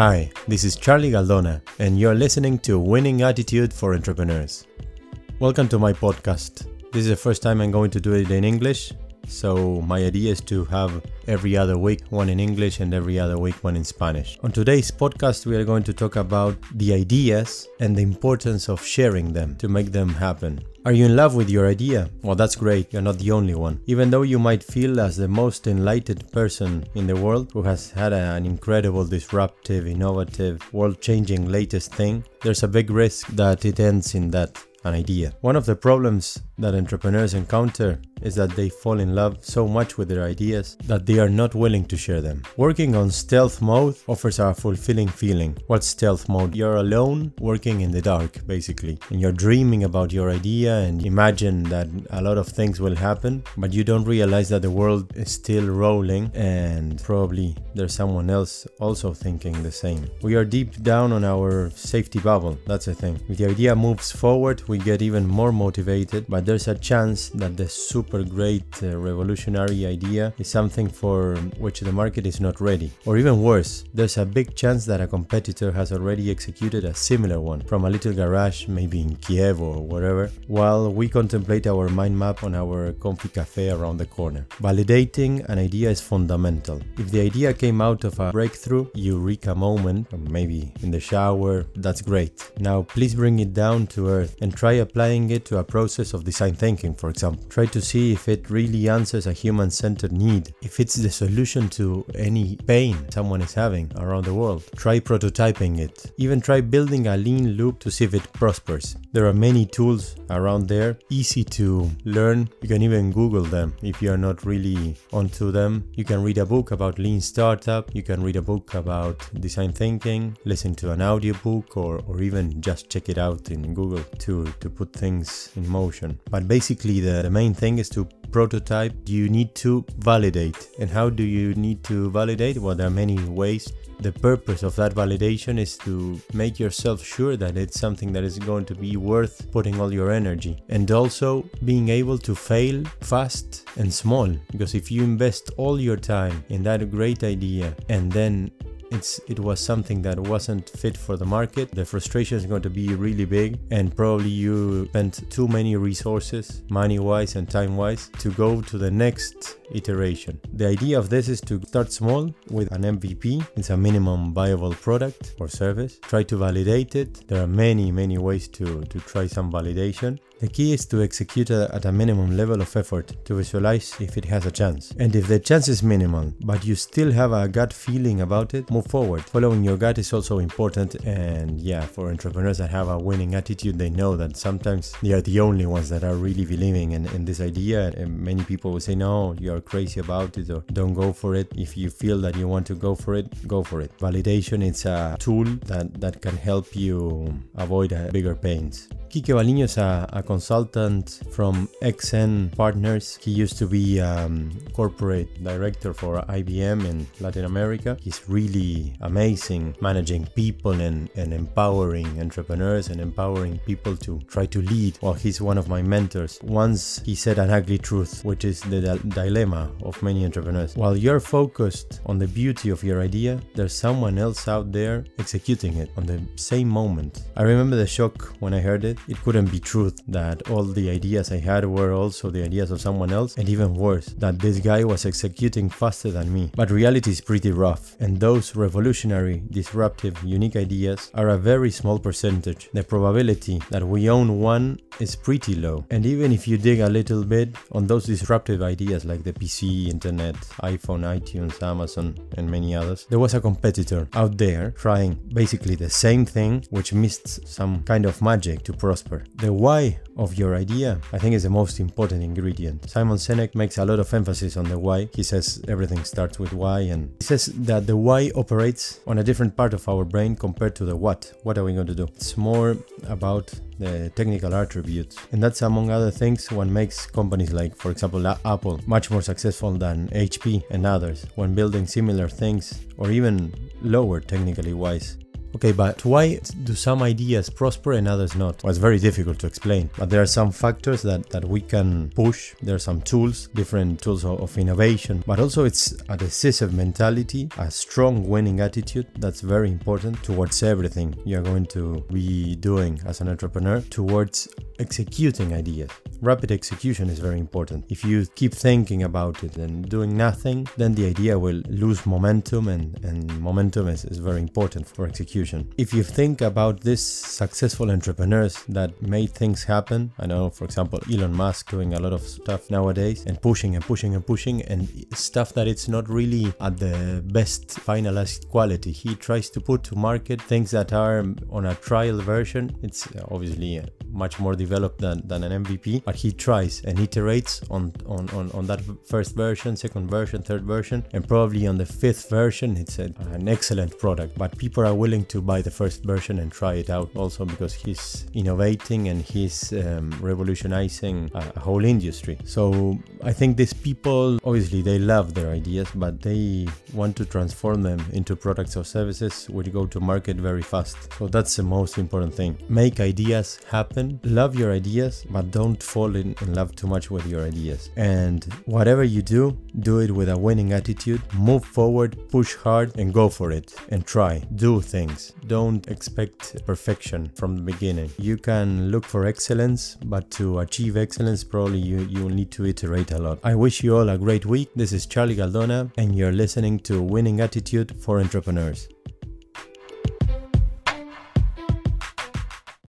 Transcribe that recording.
Hi, this is Charlie Galdona, and you're listening to Winning Attitude for Entrepreneurs. Welcome to my podcast. This is the first time I'm going to do it in English, so my idea is to have every other week one in English and every other week one in Spanish. On today's podcast, we are going to talk about the ideas and the importance of sharing them to make them happen. Are you in love with your idea? Well, that's great, you're not the only one. Even though you might feel as the most enlightened person in the world who has had an incredible, disruptive, innovative, world changing latest thing, there's a big risk that it ends in that an idea. One of the problems that entrepreneurs encounter is that they fall in love so much with their ideas that they are not willing to share them. Working on stealth mode offers a fulfilling feeling. What's stealth mode? You're alone working in the dark, basically, and you're dreaming about your idea and imagine that a lot of things will happen, but you don't realize that the world is still rolling and probably there's someone else also thinking the same. We are deep down on our safety bubble, that's the thing. If the idea moves forward, we get even more motivated, but there's a chance that the super great uh, revolutionary idea is something for which the market is not ready. Or even worse, there's a big chance that a competitor has already executed a similar one from a little garage, maybe in Kiev or wherever, while we contemplate our mind map on our comfy cafe around the corner. Validating an idea is fundamental. If the idea came out of a breakthrough, eureka moment, maybe in the shower, that's great. Now, please bring it down to earth and try applying it to a process of design thinking, for example. Try to see if it really answers a human centered need, if it's the solution to any pain someone is having around the world. Try prototyping it. Even try building a lean loop to see if it prospers. There are many tools around there, easy to learn. You can even Google them if you are not really onto them. You can read a book about lean startup, you can read a book about design thinking, listen to an audiobook, or, or even just check it out in Google to, to put things in motion. But basically, the, the main thing is to prototype. Do you need to validate. And how do you need to validate? Well, there are many ways the purpose of that validation is to make yourself sure that it's something that is going to be worth putting all your energy and also being able to fail fast and small because if you invest all your time in that great idea and then it's it was something that wasn't fit for the market. The frustration is going to be really big and probably you spent too many resources money wise and time wise to go to the next iteration. The idea of this is to start small with an mvp it's a minimum viable product or service. Try to validate it. There are many many ways to to try some validation. The key is to execute at a minimum level of effort to visualize if it has a chance. And if the chance is minimal, but you still have a gut feeling about it, move forward. Following your gut is also important. And yeah, for entrepreneurs that have a winning attitude, they know that sometimes they are the only ones that are really believing in, in this idea. And many people will say, no, you're crazy about it or don't go for it. If you feel that you want to go for it, go for it. Validation is a tool that, that can help you avoid bigger pains. Quique Baliño is a, a, consultant from XN Partners. He used to be um, corporate director for IBM in Latin America. He's really amazing managing people and, and empowering entrepreneurs and empowering people to try to lead. Well, he's one of my mentors. Once he said an ugly truth, which is the di- dilemma of many entrepreneurs. While you're focused on the beauty of your idea, there's someone else out there executing it on the same moment. I remember the shock when I heard it it couldn't be truth that all the ideas I had were also the ideas of someone else, and even worse, that this guy was executing faster than me. But reality is pretty rough, and those revolutionary, disruptive, unique ideas are a very small percentage. The probability that we own one is pretty low. And even if you dig a little bit on those disruptive ideas like the PC, internet, iPhone, iTunes, Amazon, and many others, there was a competitor out there trying basically the same thing, which missed some kind of magic to prosper. The why of your idea, I think, is the most important ingredient. Simon Sinek makes a lot of emphasis on the why. He says everything starts with why, and he says that the why operates on a different part of our brain compared to the what. What are we going to do? It's more about the technical attributes. And that's among other things what makes companies like, for example, Apple much more successful than HP and others when building similar things or even lower technically wise Okay, but why do some ideas prosper and others not? Well, it's very difficult to explain, but there are some factors that, that we can push. There are some tools, different tools of, of innovation, but also it's a decisive mentality, a strong winning attitude that's very important towards everything you're going to be doing as an entrepreneur, towards executing ideas. Rapid execution is very important. If you keep thinking about it and doing nothing, then the idea will lose momentum, and, and momentum is, is very important for execution. If you think about these successful entrepreneurs that made things happen, I know, for example, Elon Musk doing a lot of stuff nowadays and pushing and pushing and pushing, and stuff that it's not really at the best finalized quality. He tries to put to market things that are on a trial version. It's obviously much more developed than, than an MVP, but he tries and iterates on, on, on, on that first version, second version, third version, and probably on the fifth version, it's a, an excellent product. But people are willing to buy the first version and try it out also because he's innovating and he's um, revolutionizing a, a whole industry. So I think these people, obviously, they love their ideas, but they want to transform them into products or services which go to market very fast. So that's the most important thing. Make ideas happen, love your ideas, but don't fall in, in love too much with your ideas. And whatever you do, do it with a winning attitude. Move forward, push hard, and go for it. And try. Do things. Don't expect perfection from the beginning. You can look for excellence, but to achieve excellence, probably you, you will need to iterate a lot. I wish you all a great week. This is Charlie Galdona, and you're listening to Winning Attitude for Entrepreneurs.